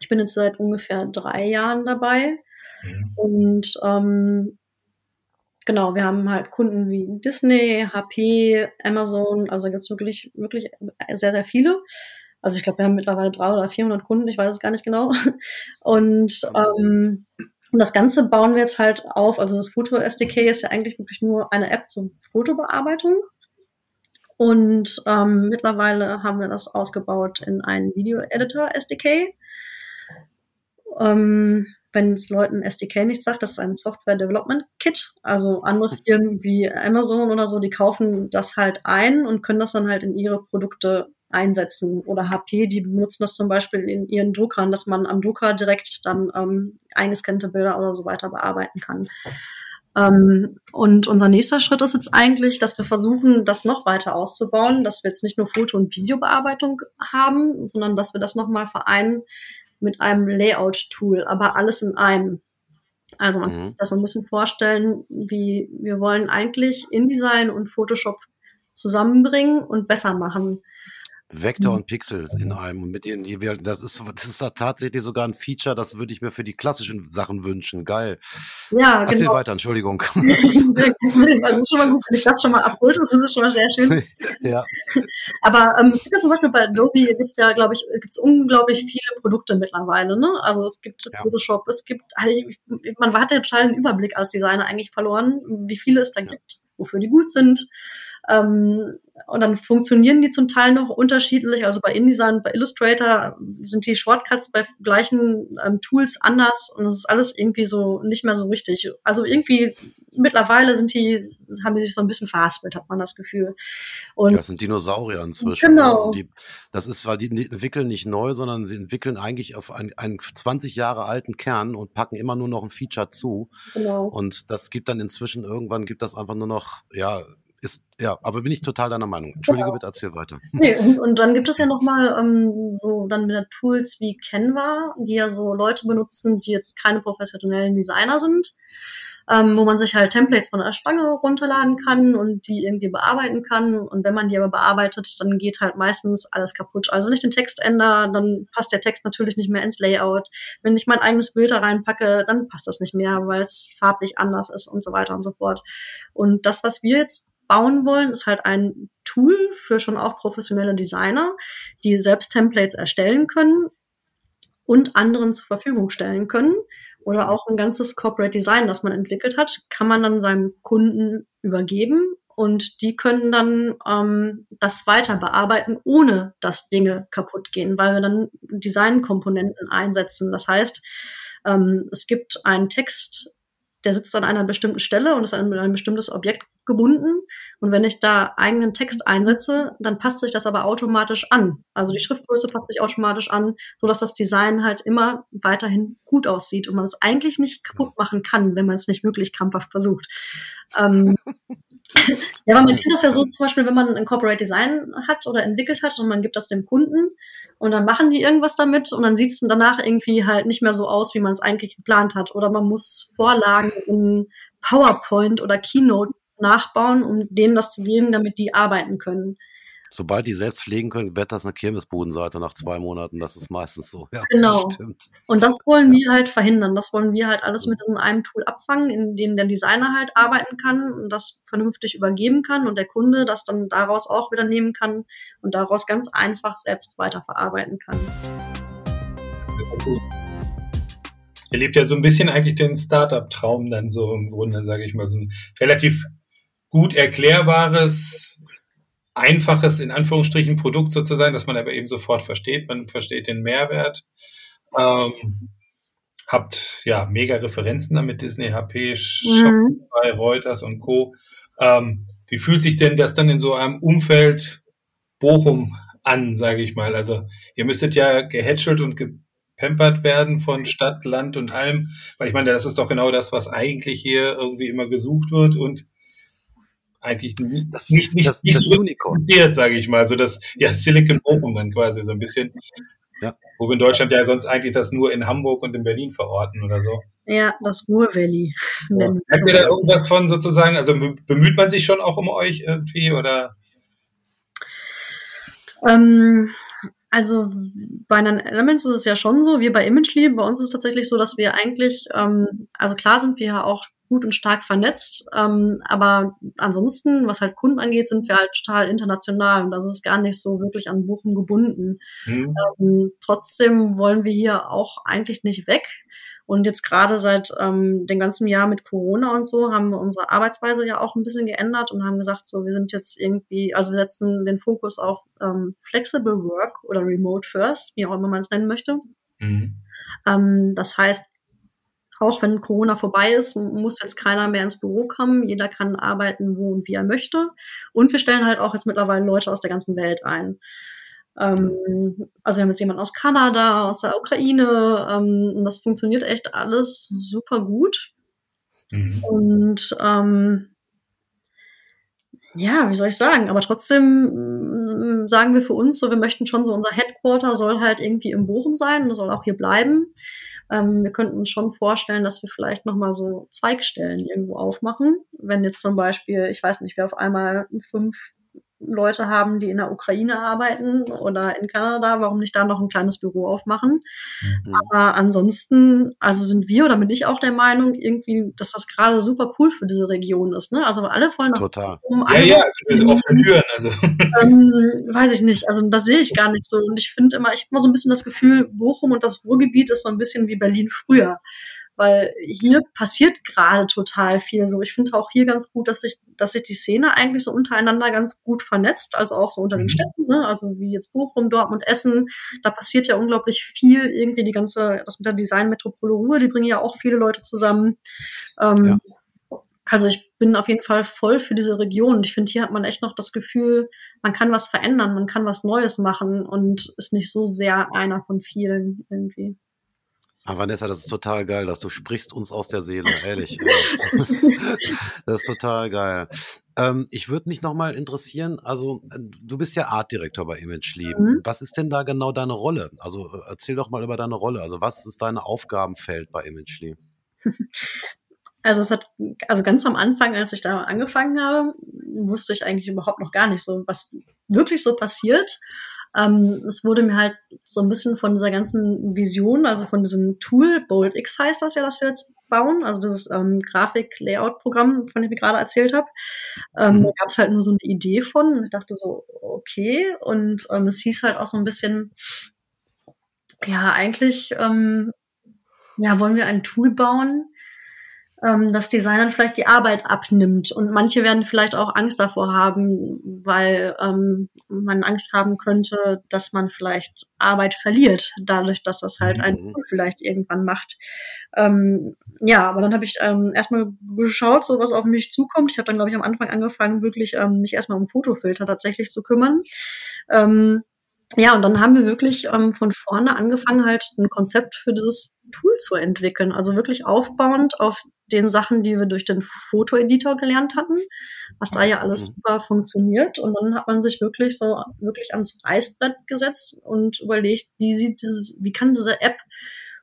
Ich bin jetzt seit ungefähr drei Jahren dabei. Mhm. Und ähm, genau, wir haben halt Kunden wie Disney, HP, Amazon, also jetzt wirklich, wirklich sehr, sehr viele. Also ich glaube, wir haben mittlerweile 300 oder 400 Kunden, ich weiß es gar nicht genau. Und ähm, und das Ganze bauen wir jetzt halt auf. Also das Foto SDK ist ja eigentlich wirklich nur eine App zur Fotobearbeitung. Und ähm, mittlerweile haben wir das ausgebaut in einen Video-Editor SDK. Ähm, wenn es Leuten SDK nicht sagt, das ist ein Software Development Kit. Also andere Firmen wie Amazon oder so, die kaufen das halt ein und können das dann halt in ihre Produkte einsetzen. Oder HP, die benutzen das zum Beispiel in ihren Druckern, dass man am Drucker direkt dann ähm, eingescannte Bilder oder so weiter bearbeiten kann. Ähm, und unser nächster Schritt ist jetzt eigentlich, dass wir versuchen, das noch weiter auszubauen, dass wir jetzt nicht nur Foto- und Videobearbeitung haben, sondern dass wir das nochmal vereinen mit einem Layout-Tool, aber alles in einem. Also man mhm. kann sich das so ein bisschen vorstellen, wie wir wollen eigentlich InDesign und Photoshop zusammenbringen und besser machen. Vektor mhm. und Pixel in einem, mit denen wir, das ist, das ist tatsächlich sogar ein Feature, das würde ich mir für die klassischen Sachen wünschen. Geil. Ja, Erzähl genau. weiter, Entschuldigung. also ist schon mal gut, wenn ich das schon mal abholt, das ist schon mal sehr schön. ja. Aber ähm, es gibt ja zum Beispiel bei Adobe gibt es ja, glaube ich, gibt es unglaublich viele Produkte mittlerweile. Ne? Also es gibt ja. Photoshop, es gibt, man hat ja total den Überblick als Designer eigentlich verloren, wie viele es da ja. gibt, wofür die gut sind. Ähm, und dann funktionieren die zum Teil noch unterschiedlich. Also bei InDesign, bei Illustrator sind die Shortcuts bei gleichen ähm, Tools anders und es ist alles irgendwie so nicht mehr so richtig. Also irgendwie mittlerweile sind die, haben die sich so ein bisschen verhaspelt, hat man das Gefühl. Und ja, das sind Dinosaurier inzwischen. Ne? Genau. Die, das ist, weil die entwickeln nicht neu, sondern sie entwickeln eigentlich auf einen, einen 20 Jahre alten Kern und packen immer nur noch ein Feature zu. Genau. Und das gibt dann inzwischen irgendwann gibt das einfach nur noch, ja, ist, ja, aber bin ich total deiner Meinung. Entschuldige genau. bitte, erzähl weiter. Nee, und, und dann gibt es ja nochmal ähm, so dann wieder Tools wie Canva, die ja so Leute benutzen, die jetzt keine professionellen Designer sind, ähm, wo man sich halt Templates von der Stange runterladen kann und die irgendwie bearbeiten kann. Und wenn man die aber bearbeitet, dann geht halt meistens alles kaputt. Also wenn ich den Text ändere, dann passt der Text natürlich nicht mehr ins Layout. Wenn ich mein eigenes Bild da reinpacke, dann passt das nicht mehr, weil es farblich anders ist und so weiter und so fort. Und das, was wir jetzt bauen wollen, ist halt ein Tool für schon auch professionelle Designer, die selbst Templates erstellen können und anderen zur Verfügung stellen können. Oder auch ein ganzes Corporate Design, das man entwickelt hat, kann man dann seinem Kunden übergeben und die können dann ähm, das weiter bearbeiten, ohne dass Dinge kaputt gehen, weil wir dann Designkomponenten einsetzen. Das heißt, ähm, es gibt einen Text, der sitzt an einer bestimmten Stelle und ist an ein bestimmtes Objekt gebunden. Und wenn ich da eigenen Text einsetze, dann passt sich das aber automatisch an. Also die Schriftgröße passt sich automatisch an, so dass das Design halt immer weiterhin gut aussieht und man es eigentlich nicht kaputt machen kann, wenn man es nicht wirklich krampfhaft versucht. Ähm, ja, aber man kennt das ja so zum Beispiel, wenn man ein Corporate Design hat oder entwickelt hat und man gibt das dem Kunden und dann machen die irgendwas damit und dann sieht es danach irgendwie halt nicht mehr so aus, wie man es eigentlich geplant hat. Oder man muss Vorlagen in PowerPoint oder Keynote nachbauen, um denen das zu geben, damit die arbeiten können. Sobald die selbst pflegen können, wird das eine Kirmesbodenseite nach zwei Monaten. Das ist meistens so. Ja, genau. Und das wollen wir halt verhindern. Das wollen wir halt alles mit diesem einem Tool abfangen, in dem der Designer halt arbeiten kann und das vernünftig übergeben kann und der Kunde das dann daraus auch wieder nehmen kann und daraus ganz einfach selbst weiterverarbeiten kann. Ihr lebt ja so ein bisschen eigentlich den Startup-Traum dann so im Grunde, sage ich mal, so ein relativ gut erklärbares, einfaches, in Anführungsstrichen, Produkt sozusagen, das man aber eben sofort versteht. Man versteht den Mehrwert. Ähm, habt ja mega Referenzen damit Disney, HP, Shopify, mhm. Reuters und Co. Ähm, wie fühlt sich denn das dann in so einem Umfeld Bochum an, sage ich mal? Also ihr müsstet ja gehätschelt und gepempert werden von Stadt, Land und allem, weil ich meine, das ist doch genau das, was eigentlich hier irgendwie immer gesucht wird und eigentlich nicht, das, nicht, nicht, das, nicht das so Unicorn. sage ich mal. So das ja, Silicon Bochum dann quasi so ein bisschen. Ja. Wo wir in Deutschland ja sonst eigentlich das nur in Hamburg und in Berlin verorten oder so. Ja, das Ruhr Valley. Ja. Habt ihr da irgendwas von sozusagen, also bemüht man sich schon auch um euch irgendwie oder? Ähm, also bei Nine Elements ist es ja schon so, wir bei Imagely, bei uns ist es tatsächlich so, dass wir eigentlich, ähm, also klar sind wir ja auch gut und stark vernetzt. Ähm, aber ansonsten, was halt Kunden angeht, sind wir halt total international und das ist gar nicht so wirklich an Bochum gebunden. Mhm. Ähm, trotzdem wollen wir hier auch eigentlich nicht weg. Und jetzt gerade seit ähm, dem ganzen Jahr mit Corona und so haben wir unsere Arbeitsweise ja auch ein bisschen geändert und haben gesagt, so wir sind jetzt irgendwie, also wir setzen den Fokus auf ähm, Flexible Work oder Remote First, wie auch immer man es nennen möchte. Mhm. Ähm, das heißt, auch wenn Corona vorbei ist, muss jetzt keiner mehr ins Büro kommen. Jeder kann arbeiten, wo und wie er möchte. Und wir stellen halt auch jetzt mittlerweile Leute aus der ganzen Welt ein. Ähm, also wir haben jetzt jemanden aus Kanada, aus der Ukraine. Ähm, und das funktioniert echt alles super gut. Mhm. Und ähm, ja, wie soll ich sagen? Aber trotzdem mm, sagen wir für uns so, wir möchten schon so, unser Headquarter soll halt irgendwie in Bochum sein, das soll auch hier bleiben. Ähm, wir könnten uns schon vorstellen, dass wir vielleicht nochmal so Zweigstellen irgendwo aufmachen. Wenn jetzt zum Beispiel, ich weiß nicht, wir auf einmal fünf Leute haben, die in der Ukraine arbeiten oder in Kanada, warum nicht da noch ein kleines Büro aufmachen? Mhm. Aber ansonsten, also sind wir oder bin ich auch der Meinung, irgendwie, dass das gerade super cool für diese Region ist. Ne? Also alle wollen Total. Um ja, ja, also offene Türen. Also. Ähm, weiß ich nicht. Also das sehe ich gar nicht so. Und ich finde immer, ich habe immer so ein bisschen das Gefühl, Bochum und das Ruhrgebiet ist so ein bisschen wie Berlin früher weil hier passiert gerade total viel. So, ich finde auch hier ganz gut, dass sich, dass sich die Szene eigentlich so untereinander ganz gut vernetzt, also auch so unter den mhm. Städten, ne? also wie jetzt Bochum, Dortmund, Essen. Da passiert ja unglaublich viel. Irgendwie die ganze, das mit der Designmetropole Ruhr, die bringen ja auch viele Leute zusammen. Ähm, ja. Also ich bin auf jeden Fall voll für diese Region. Ich finde, hier hat man echt noch das Gefühl, man kann was verändern, man kann was Neues machen und ist nicht so sehr einer von vielen irgendwie. Ah, Vanessa, das ist total geil, dass du sprichst uns aus der Seele, ehrlich. das, das, ist total geil. Ähm, ich würde mich nochmal interessieren, also äh, du bist ja Artdirektor bei Imagely. Mhm. Was ist denn da genau deine Rolle? Also äh, erzähl doch mal über deine Rolle. Also was ist dein Aufgabenfeld bei Imagely? Also es hat, also ganz am Anfang, als ich da angefangen habe, wusste ich eigentlich überhaupt noch gar nicht so, was wirklich so passiert. Ähm, es wurde mir halt so ein bisschen von dieser ganzen Vision, also von diesem Tool, Bold X heißt das ja, das wir jetzt bauen, also dieses ähm, Grafik-Layout-Programm, von dem ich gerade erzählt habe. Ähm, mhm. Da gab es halt nur so eine Idee von ich dachte so, okay. Und ähm, es hieß halt auch so ein bisschen, ja, eigentlich ähm, ja, wollen wir ein Tool bauen, ähm, das Designern vielleicht die Arbeit abnimmt. Und manche werden vielleicht auch Angst davor haben, weil ähm, man Angst haben könnte, dass man vielleicht Arbeit verliert, dadurch, dass das halt ein mhm. Tool vielleicht irgendwann macht. Ähm, ja, aber dann habe ich ähm, erstmal geschaut, so was auf mich zukommt. Ich habe dann, glaube ich, am Anfang angefangen, wirklich ähm, mich erstmal um Fotofilter tatsächlich zu kümmern. Ähm, ja, und dann haben wir wirklich ähm, von vorne angefangen, halt ein Konzept für dieses Tool zu entwickeln. Also wirklich aufbauend auf den Sachen, die wir durch den Fotoeditor gelernt hatten, was da ja alles mhm. super funktioniert. Und dann hat man sich wirklich so wirklich ans Reißbrett gesetzt und überlegt, wie sieht dieses, wie kann diese App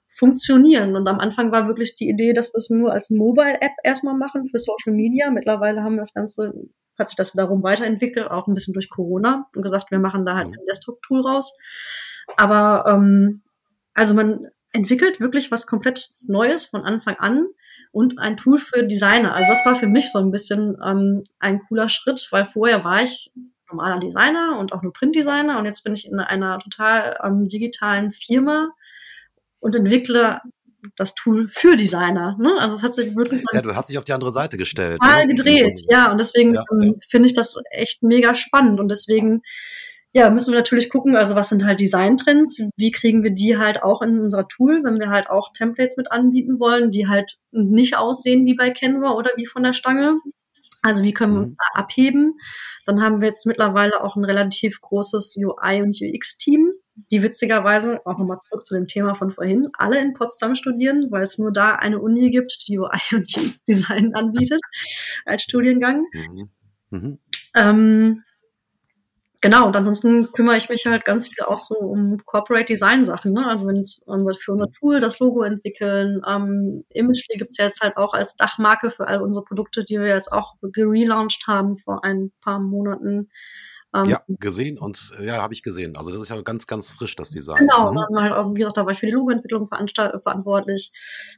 funktionieren. Und am Anfang war wirklich die Idee, dass wir es nur als Mobile-App erstmal machen für Social Media. Mittlerweile haben wir das Ganze, hat sich das wiederum weiterentwickelt, auch ein bisschen durch Corona und gesagt, wir machen da halt mhm. ein Desktop-Tool raus. Aber ähm, also man entwickelt wirklich was komplett Neues von Anfang an und ein Tool für Designer. Also das war für mich so ein bisschen ähm, ein cooler Schritt, weil vorher war ich normaler Designer und auch nur Printdesigner und jetzt bin ich in einer total ähm, digitalen Firma und entwickle das Tool für Designer. Ne? Also es hat sich wirklich ja, du hast dich auf die andere Seite gestellt. Total ne? gedreht, ja. Und deswegen ja, ähm, ja. finde ich das echt mega spannend und deswegen ja, müssen wir natürlich gucken, also was sind halt Design-Trends, wie kriegen wir die halt auch in unser Tool, wenn wir halt auch Templates mit anbieten wollen, die halt nicht aussehen wie bei Canva oder wie von der Stange. Also wie können wir uns mhm. da abheben? Dann haben wir jetzt mittlerweile auch ein relativ großes UI- und UX-Team, die witzigerweise, auch nochmal zurück zu dem Thema von vorhin, alle in Potsdam studieren, weil es nur da eine Uni gibt, die UI und UX-Design anbietet als Studiengang. Mhm. Mhm. Ähm, Genau, und ansonsten kümmere ich mich halt ganz viel auch so um Corporate Design Sachen. Ne? Also wenn jetzt für unser Tool das Logo entwickeln, ähm, Imagely gibt's ja jetzt halt auch als Dachmarke für all unsere Produkte, die wir jetzt auch gelauncht haben vor ein paar Monaten. Ähm, ja, gesehen und ja, habe ich gesehen. Also das ist ja ganz, ganz frisch, das Design. Genau, mhm. dann halt auch, wie gesagt, da war ich für die Logoentwicklung verantwortlich,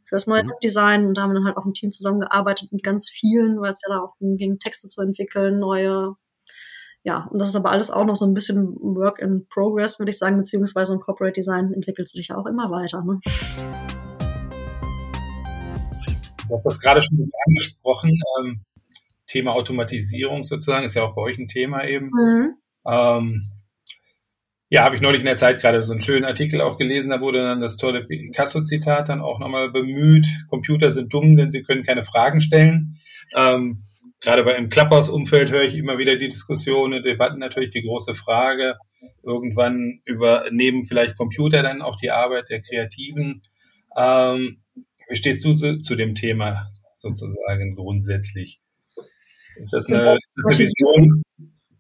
für das neue mhm. Design und da haben wir dann halt auch im Team zusammengearbeitet mit ganz vielen, weil es ja da auch ging, Texte zu entwickeln, neue ja, und das ist aber alles auch noch so ein bisschen Work in Progress, würde ich sagen, beziehungsweise ein Corporate Design entwickelt sich ja auch immer weiter. Ne? du hast das gerade schon angesprochen. Ähm, Thema Automatisierung sozusagen ist ja auch bei euch ein Thema eben. Mhm. Ähm, ja, habe ich neulich in der Zeit gerade so einen schönen Artikel auch gelesen, da wurde dann das tolle Picasso-Zitat dann auch nochmal bemüht. Computer sind dumm, denn sie können keine Fragen stellen. Ähm, gerade bei im Clubhouse-Umfeld höre ich immer wieder die Diskussionen, Debatten natürlich die große Frage. Irgendwann übernehmen vielleicht Computer dann auch die Arbeit der Kreativen. Ähm, wie stehst du zu, zu dem Thema sozusagen grundsätzlich? Ist das eine, eine Vision,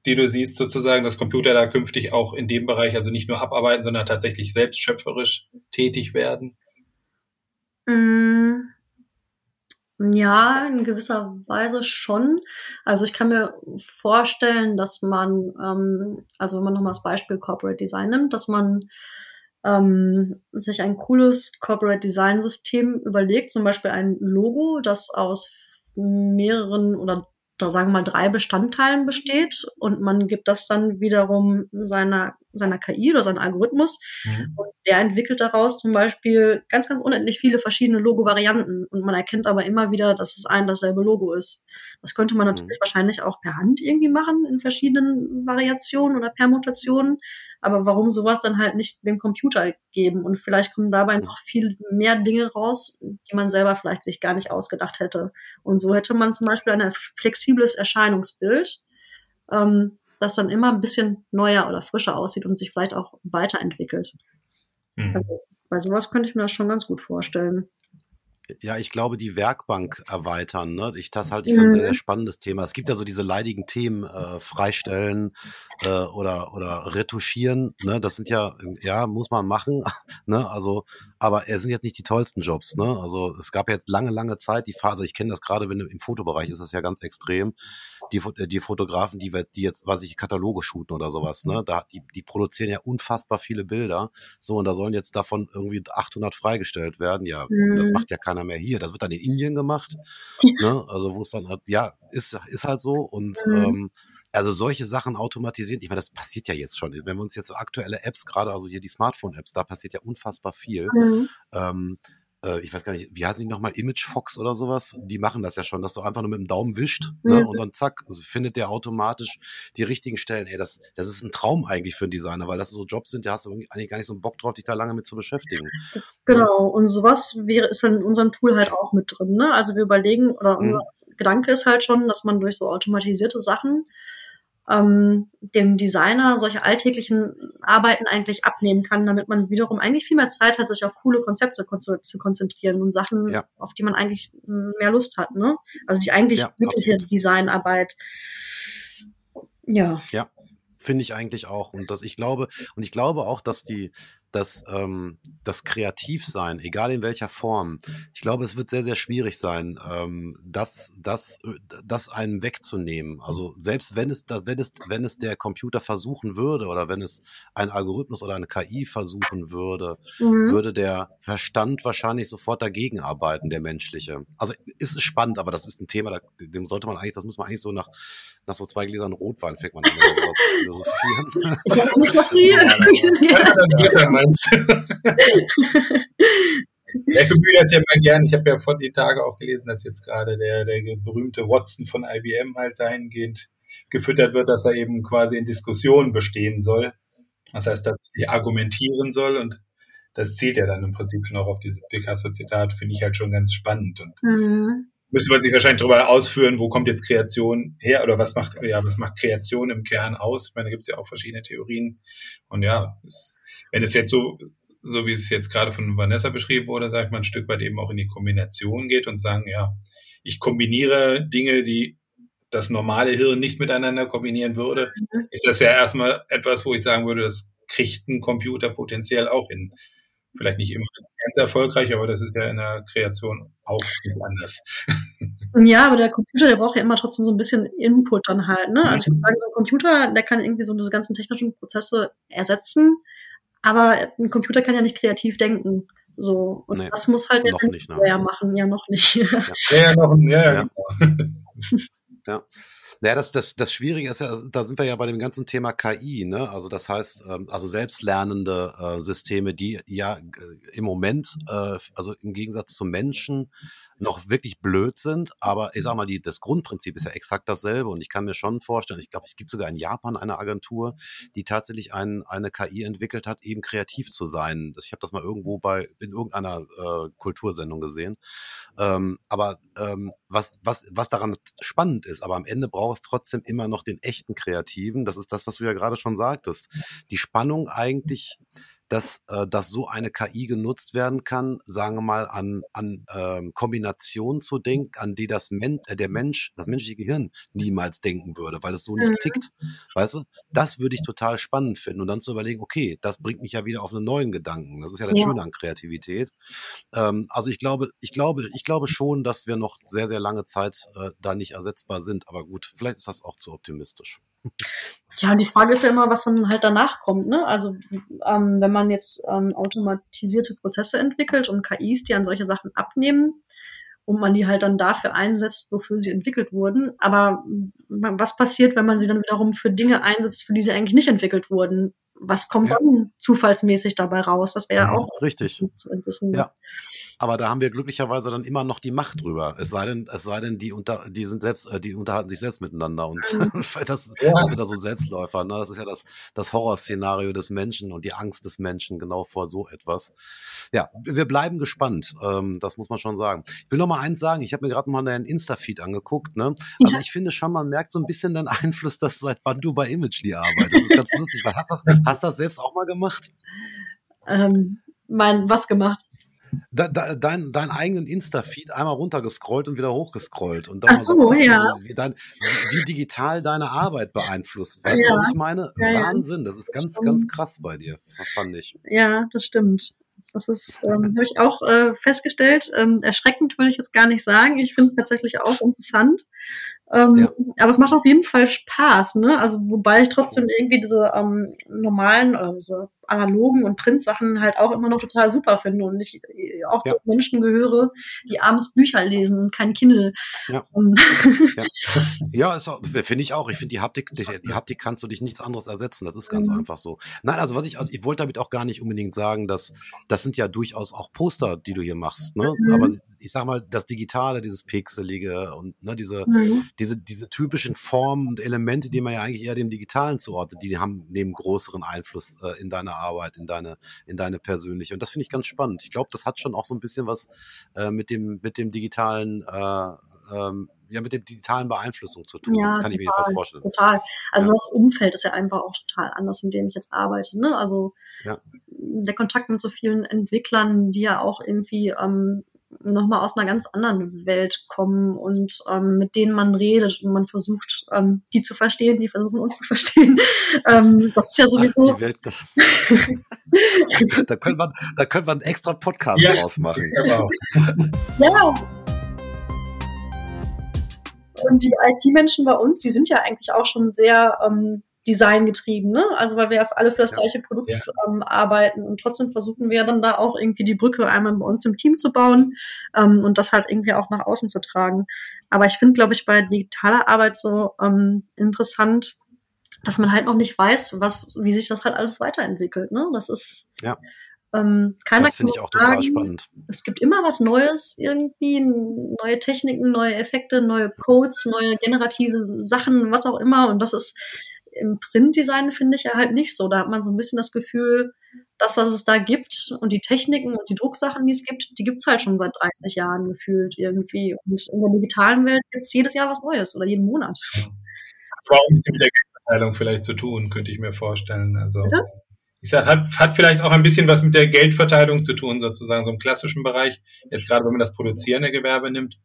die du siehst, sozusagen, dass Computer da künftig auch in dem Bereich also nicht nur abarbeiten, sondern tatsächlich selbst schöpferisch tätig werden? Mm, ja, in gewisser Weise schon. Also ich kann mir vorstellen, dass man, ähm, also wenn man nochmal das Beispiel Corporate Design nimmt, dass man ähm, sich ein cooles Corporate Design System überlegt, zum Beispiel ein Logo, das aus mehreren oder da sagen wir mal drei Bestandteilen besteht und man gibt das dann wiederum seiner, seiner KI oder seinem Algorithmus mhm. und der entwickelt daraus zum Beispiel ganz, ganz unendlich viele verschiedene Logo-Varianten und man erkennt aber immer wieder, dass es ein dasselbe Logo ist. Das könnte man natürlich mhm. wahrscheinlich auch per Hand irgendwie machen in verschiedenen Variationen oder Permutationen, aber warum sowas dann halt nicht dem Computer geben? Und vielleicht kommen dabei noch viel mehr Dinge raus, die man selber vielleicht sich gar nicht ausgedacht hätte. Und so hätte man zum Beispiel ein flexibles Erscheinungsbild, ähm, das dann immer ein bisschen neuer oder frischer aussieht und sich vielleicht auch weiterentwickelt. Mhm. Also bei sowas könnte ich mir das schon ganz gut vorstellen. Ja, ich glaube, die Werkbank erweitern. Ne? Ich das halte ich für ein sehr, sehr mhm. spannendes Thema. Es gibt ja so diese leidigen Themen, äh, freistellen äh, oder oder retuschieren. Ne? Das sind ja, ja, muss man machen. ne? Also, aber es sind jetzt nicht die tollsten Jobs. Ne? Also es gab jetzt lange, lange Zeit die Phase. Ich kenne das gerade, wenn im Fotobereich ist es ja ganz extrem die, äh, die Fotografen, die, die jetzt, was ich, Kataloge shooten oder sowas, ne, mhm. da, die, die produzieren ja unfassbar viele Bilder, so, und da sollen jetzt davon irgendwie 800 freigestellt werden, ja, mhm. das macht ja keiner mehr hier, das wird dann in Indien gemacht, ne, also wo es dann, halt, ja, ist, ist halt so und, mhm. ähm, also solche Sachen automatisieren, ich meine, das passiert ja jetzt schon. Wenn wir uns jetzt so aktuelle Apps, gerade also hier die Smartphone-Apps, da passiert ja unfassbar viel. Mhm. Ähm, äh, ich weiß gar nicht, wie heißen die nochmal, Image Fox oder sowas? Die machen das ja schon, dass du einfach nur mit dem Daumen wischt ne? Mhm. und dann zack, also findet der automatisch die richtigen Stellen. Ey, das, das ist ein Traum eigentlich für einen Designer, weil das so Jobs sind, da hast du eigentlich gar nicht so einen Bock drauf, dich da lange mit zu beschäftigen. Genau, und sowas wäre, ist in unserem Tool halt auch mit drin. Ne? Also wir überlegen, oder unser mhm. Gedanke ist halt schon, dass man durch so automatisierte Sachen ähm, dem Designer solche alltäglichen Arbeiten eigentlich abnehmen kann, damit man wiederum eigentlich viel mehr Zeit hat, sich auf coole Konzepte zu konzentrieren und Sachen, ja. auf die man eigentlich mehr Lust hat. Ne? Also die eigentlich ja, wirkliche Designarbeit. Ja. Ja, finde ich eigentlich auch. Und dass ich glaube, und ich glaube auch, dass die, dass ähm, das Kreativsein, egal in welcher Form, ich glaube, es wird sehr, sehr schwierig sein, ähm, das, das, das einen wegzunehmen. Also selbst wenn es, wenn es, wenn es der Computer versuchen würde oder wenn es ein Algorithmus oder eine KI versuchen würde, mhm. würde der Verstand wahrscheinlich sofort dagegen arbeiten, der menschliche. Also ist es spannend, aber das ist ein Thema, dem sollte man eigentlich, das muss man eigentlich so nach nach so zwei Gläsern Rotwein fängt man an, sowas zu philosophieren. Ja, ich bemühe das ja mal gern. Ich habe ja vor die Tage auch gelesen, dass jetzt gerade der, der berühmte Watson von IBM halt dahingehend gefüttert wird, dass er eben quasi in Diskussionen bestehen soll. Das heißt, dass er argumentieren soll und das zielt ja dann im Prinzip schon auch auf dieses Picasso-Zitat, finde ich halt schon ganz spannend. Und mhm müsste man sich wahrscheinlich darüber ausführen, wo kommt jetzt Kreation her oder was macht, ja, was macht Kreation im Kern aus? Ich meine, da gibt es ja auch verschiedene Theorien. Und ja, es, wenn es jetzt so, so wie es jetzt gerade von Vanessa beschrieben wurde, sage ich mal, ein Stück weit eben auch in die Kombination geht und sagen, ja, ich kombiniere Dinge, die das normale Hirn nicht miteinander kombinieren würde, mhm. ist das ja erstmal etwas, wo ich sagen würde, das kriegt ein Computer potenziell auch hin vielleicht nicht immer ganz erfolgreich, aber das ist ja in der Kreation auch nicht anders. Ja, aber der Computer, der braucht ja immer trotzdem so ein bisschen Input dann halt. Ne? Also ich würde sagen, so ein Computer, der kann irgendwie so diese ganzen technischen Prozesse ersetzen, aber ein Computer kann ja nicht kreativ denken. So, und nee, das muss halt der Software ne? machen, ja noch nicht. Ja, ja, ja, noch, ja, ja, ja. ja. Naja, das, das, das Schwierige ist ja, also da sind wir ja bei dem ganzen Thema KI, ne? Also das heißt, ähm, also selbstlernende äh, Systeme, die ja äh, im Moment, äh, also im Gegensatz zum Menschen, noch wirklich blöd sind, aber ich sag mal, die, das Grundprinzip ist ja exakt dasselbe und ich kann mir schon vorstellen, ich glaube, es gibt sogar in Japan eine Agentur, die tatsächlich ein, eine KI entwickelt hat, eben kreativ zu sein. Ich habe das mal irgendwo bei in irgendeiner äh, Kultursendung gesehen. Ähm, aber ähm, was, was, was daran spannend ist, aber am Ende braucht es trotzdem immer noch den echten Kreativen. Das ist das, was du ja gerade schon sagtest. Die Spannung eigentlich dass, äh, dass so eine KI genutzt werden kann, sagen wir mal, an, an ähm, Kombinationen zu denken, an die das Men äh, der Mensch, das menschliche Gehirn niemals denken würde, weil es so nicht mhm. tickt. Weißt du? Das würde ich total spannend finden. Und dann zu überlegen, okay, das bringt mich ja wieder auf einen neuen Gedanken. Das ist ja das ja. Schöne an Kreativität. Ähm, also ich glaube, ich glaube, ich glaube schon, dass wir noch sehr, sehr lange Zeit äh, da nicht ersetzbar sind. Aber gut, vielleicht ist das auch zu optimistisch. Ja, die Frage ist ja immer, was dann halt danach kommt. Ne? Also ähm, wenn man jetzt ähm, automatisierte Prozesse entwickelt und KIs, die an solche Sachen abnehmen und man die halt dann dafür einsetzt, wofür sie entwickelt wurden. Aber was passiert, wenn man sie dann wiederum für Dinge einsetzt, für die sie eigentlich nicht entwickelt wurden? Was kommt ja. dann zufallsmäßig dabei raus? Das wäre ja mhm. auch richtig zu wissen. Ja. Aber da haben wir glücklicherweise dann immer noch die Macht drüber. Es sei denn, es sei denn, die unter, die sind selbst, äh, die unterhalten sich selbst miteinander und mhm. das, ja. das wird da so Selbstläufer. Ne? Das ist ja das, das Horrorszenario des Menschen und die Angst des Menschen genau vor so etwas. Ja, wir bleiben gespannt. Ähm, das muss man schon sagen. Ich will noch mal eins sagen. Ich habe mir gerade mal deinen Insta-Feed angeguckt. Ne? Also ja. ich finde schon, man merkt so ein bisschen den Einfluss, dass seit wann du bei Imagely arbeitest. Das ist ganz lustig. Hast das, hast das selbst auch mal gemacht? Ähm, mein, was gemacht? da, da, dein, deinen eigenen Insta-Feed einmal runtergescrollt und wieder hochgescrollt und dann Ach so, ja. wie, dein, wie, digital deine Arbeit beeinflusst. Weißt ja. du, was ich meine? Ja, Wahnsinn, das ist ganz, ganz krass bei dir, fand ich. Ja, das stimmt. Das ist, ähm, habe ich auch äh, festgestellt. Ähm, erschreckend würde ich jetzt gar nicht sagen. Ich finde es tatsächlich auch interessant. Ähm, ja. Aber es macht auf jeden Fall Spaß, ne? Also wobei ich trotzdem irgendwie diese ähm, normalen, also analogen und Printsachen halt auch immer noch total super finde und ich äh, auch ja. zu Menschen gehöre, die abends Bücher lesen und kein Kindle. Ja, ja. ja finde ich auch. Ich finde die Haptik, die, die, Haptik kannst du dich nichts anderes ersetzen. Das ist ganz mhm. einfach so. Nein, also was ich, also ich wollte damit auch gar nicht unbedingt sagen, dass das sind ja durchaus auch Poster, die du hier machst. Ne? Mhm. Aber ich sag mal, das Digitale, dieses Pixelige und ne, diese, mhm. Diese, diese typischen Formen und Elemente, die man ja eigentlich eher dem Digitalen zuordnet, die haben neben größeren Einfluss äh, in deiner Arbeit, in deine, in deine persönliche. Und das finde ich ganz spannend. Ich glaube, das hat schon auch so ein bisschen was äh, mit dem, mit dem digitalen, äh, ähm, ja, mit dem digitalen Beeinflussung zu tun. Ja, kann total, ich mir jedenfalls vorstellen. Total. Also ja. das Umfeld ist ja einfach auch total anders, in dem ich jetzt arbeite. Ne? Also ja. der Kontakt mit so vielen Entwicklern, die ja auch irgendwie ähm, nochmal aus einer ganz anderen Welt kommen und ähm, mit denen man redet und man versucht, ähm, die zu verstehen, die versuchen uns zu verstehen. ähm, das ist ja sowieso. Ach, Welt, das da, könnte man, da könnte man einen extra Podcast yes. draus machen. Genau. ja. Und die IT-Menschen bei uns, die sind ja eigentlich auch schon sehr ähm, Design getrieben, ne? Also weil wir alle für das ja. gleiche Produkt ja. ähm, arbeiten und trotzdem versuchen wir dann da auch irgendwie die Brücke einmal bei uns im Team zu bauen ähm, und das halt irgendwie auch nach außen zu tragen. Aber ich finde, glaube ich, bei digitaler Arbeit so ähm, interessant, dass man halt noch nicht weiß, was, wie sich das halt alles weiterentwickelt. Ne? Das ist ja. Ähm, das finde ich auch total spannend. Es gibt immer was Neues irgendwie, neue Techniken, neue Effekte, neue Codes, neue generative Sachen, was auch immer. Und das ist im Printdesign finde ich ja halt nicht so. Da hat man so ein bisschen das Gefühl, das, was es da gibt und die Techniken und die Drucksachen, die es gibt, die gibt es halt schon seit 30 Jahren gefühlt irgendwie. Und in der digitalen Welt gibt es jedes Jahr was Neues oder jeden Monat. Aber auch ein bisschen mit der Geldverteilung vielleicht zu tun, könnte ich mir vorstellen. Also Bitte? ich sag, hat, hat vielleicht auch ein bisschen was mit der Geldverteilung zu tun, sozusagen, so im klassischen Bereich. Jetzt gerade, wenn man das produzierende Gewerbe nimmt,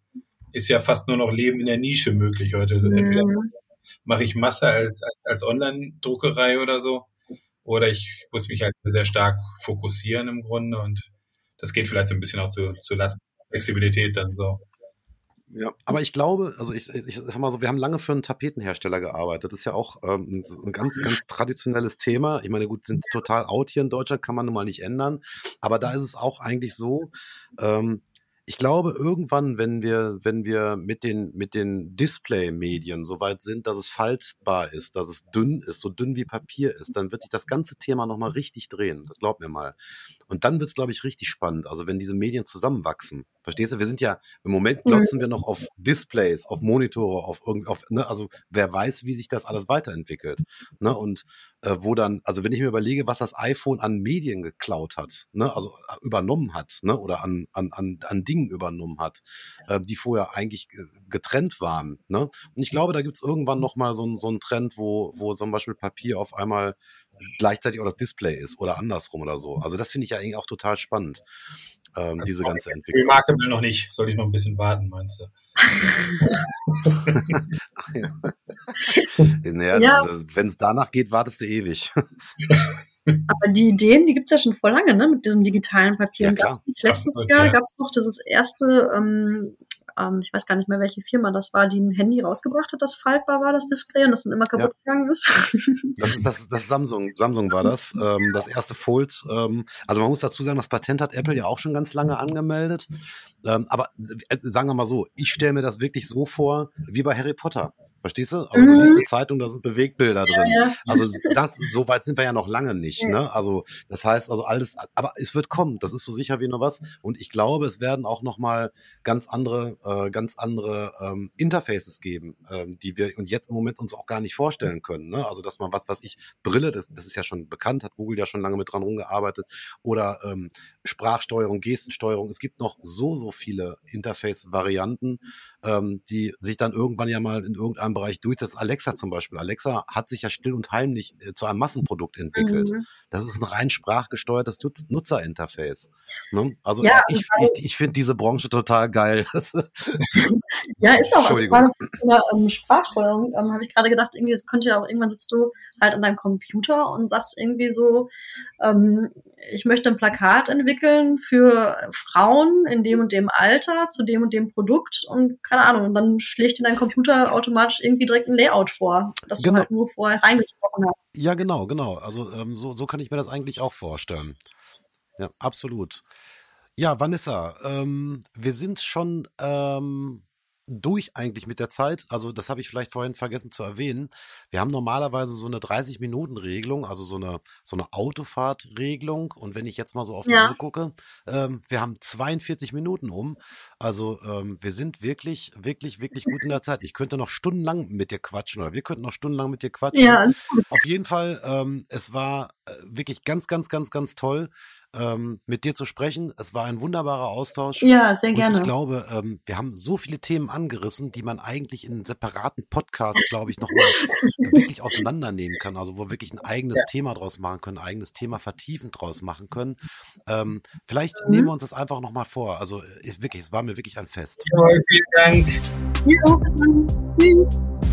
ist ja fast nur noch Leben in der Nische möglich heute. Mhm. Entweder mache ich Masse als, als, als Online-Druckerei oder so. Oder ich muss mich halt sehr stark fokussieren im Grunde und das geht vielleicht so ein bisschen auch zu, zu Lasten Flexibilität dann so. Ja, aber ich glaube, also ich, ich sag mal so, wir haben lange für einen Tapetenhersteller gearbeitet. Das ist ja auch ähm, ein ganz, ganz traditionelles Thema. Ich meine, gut, sind total out hier in Deutschland, kann man nun mal nicht ändern. Aber da ist es auch eigentlich so, ähm, ich glaube, irgendwann, wenn wir, wenn wir mit den, mit den Display-Medien so weit sind, dass es faltbar ist, dass es dünn ist, so dünn wie Papier ist, dann wird sich das ganze Thema nochmal richtig drehen. Das glaub mir mal. Und dann wird es, glaube ich, richtig spannend. Also wenn diese Medien zusammenwachsen. Verstehst du? Wir sind ja, im Moment mhm. glotzen wir noch auf Displays, auf Monitore, auf irgendwie, auf, ne, also wer weiß, wie sich das alles weiterentwickelt. Ne? Und äh, wo dann, also wenn ich mir überlege, was das iPhone an Medien geklaut hat, ne, also äh, übernommen hat, ne, oder an, an, an, an Dingen übernommen hat, äh, die vorher eigentlich getrennt waren. Ne? Und ich glaube, da gibt's irgendwann nochmal so, so einen Trend, wo, wo zum Beispiel Papier auf einmal gleichzeitig auch das Display ist oder andersrum oder so. Also das finde ich ja eigentlich auch total spannend, ähm, diese ganze Entwicklung. Remarkable noch nicht, sollte ich noch ein bisschen warten, meinst du? Ach ja. naja, ja. Also, Wenn es danach geht, wartest du ewig. Aber die Ideen, die gibt es ja schon vor lange, ne? Mit diesem digitalen Papier. Ja, gab's nicht letztes Jahr gab es noch dieses erste ähm, ähm, ich weiß gar nicht mehr, welche Firma das war, die ein Handy rausgebracht hat, das faltbar war, das Display, und das dann immer kaputt ja. gegangen ist. Das ist das, das Samsung. Samsung war das. Ähm, das erste Fold. Ähm, also man muss dazu sagen, das Patent hat Apple ja auch schon ganz lange angemeldet. Ähm, aber äh, sagen wir mal so, ich stelle mir das wirklich so vor, wie bei Harry Potter. Verstehst du? Also mhm. du liest die Zeitung, da sind Bewegbilder drin. Ja, ja. Also das, so weit sind wir ja noch lange nicht. Ne? Also das heißt, also alles, aber es wird kommen. Das ist so sicher wie nur was. Und ich glaube, es werden auch noch mal ganz andere, äh, ganz andere ähm, Interfaces geben, ähm, die wir und jetzt im Moment uns auch gar nicht vorstellen können. Ne? Also dass man was, was ich Brille, das, das ist ja schon bekannt, hat Google ja schon lange mit dran rumgearbeitet oder ähm, Sprachsteuerung, Gestensteuerung. Es gibt noch so so viele Interface-Varianten ähm, die sich dann irgendwann ja mal in irgendeinem Bereich durchsetzt. Alexa zum Beispiel. Alexa hat sich ja still und heimlich äh, zu einem Massenprodukt entwickelt. Mhm. Das ist ein rein sprachgesteuertes Nutzerinterface. Ne? Also ja, ich, ich, ich finde diese Branche total geil. ja, ist auch. Entschuldigung. Also bei ähm, Sprachsteuerung ähm, habe ich gerade gedacht, irgendwie, es könnte ja auch irgendwann sitzt du halt an deinem Computer und sagst irgendwie so, ähm, ich möchte ein Plakat entwickeln für Frauen in dem und dem Alter zu dem und dem Produkt und keine Ahnung, und dann schlägt dir dein Computer automatisch irgendwie direkt ein Layout vor, das genau. du halt nur vorher reingesprochen hast. Ja, genau, genau. Also ähm, so, so kann ich mir das eigentlich auch vorstellen. Ja, absolut. Ja, Vanessa, ähm, wir sind schon ähm, durch eigentlich mit der Zeit. Also das habe ich vielleicht vorhin vergessen zu erwähnen. Wir haben normalerweise so eine 30-Minuten-Regelung, also so eine, so eine Autofahrtregelung. Und wenn ich jetzt mal so auf die ja. Uhr gucke, ähm, wir haben 42 Minuten um. Also ähm, wir sind wirklich, wirklich, wirklich gut in der Zeit. Ich könnte noch stundenlang mit dir quatschen oder wir könnten noch stundenlang mit dir quatschen. Ja. Auf jeden Fall, ähm, es war äh, wirklich ganz, ganz, ganz, ganz toll ähm, mit dir zu sprechen. Es war ein wunderbarer Austausch. Ja, sehr gerne. Und ich glaube, ähm, wir haben so viele Themen angerissen, die man eigentlich in separaten Podcasts, glaube ich, nochmal wirklich auseinandernehmen kann. Also wo wir wirklich ein eigenes ja. Thema draus machen können, ein eigenes Thema vertiefend draus machen können. Ähm, vielleicht mhm. nehmen wir uns das einfach nochmal vor. Also ich, wirklich, es war mir wirklich ein Fest. Ja, vielen Dank. Ja. Tschüss.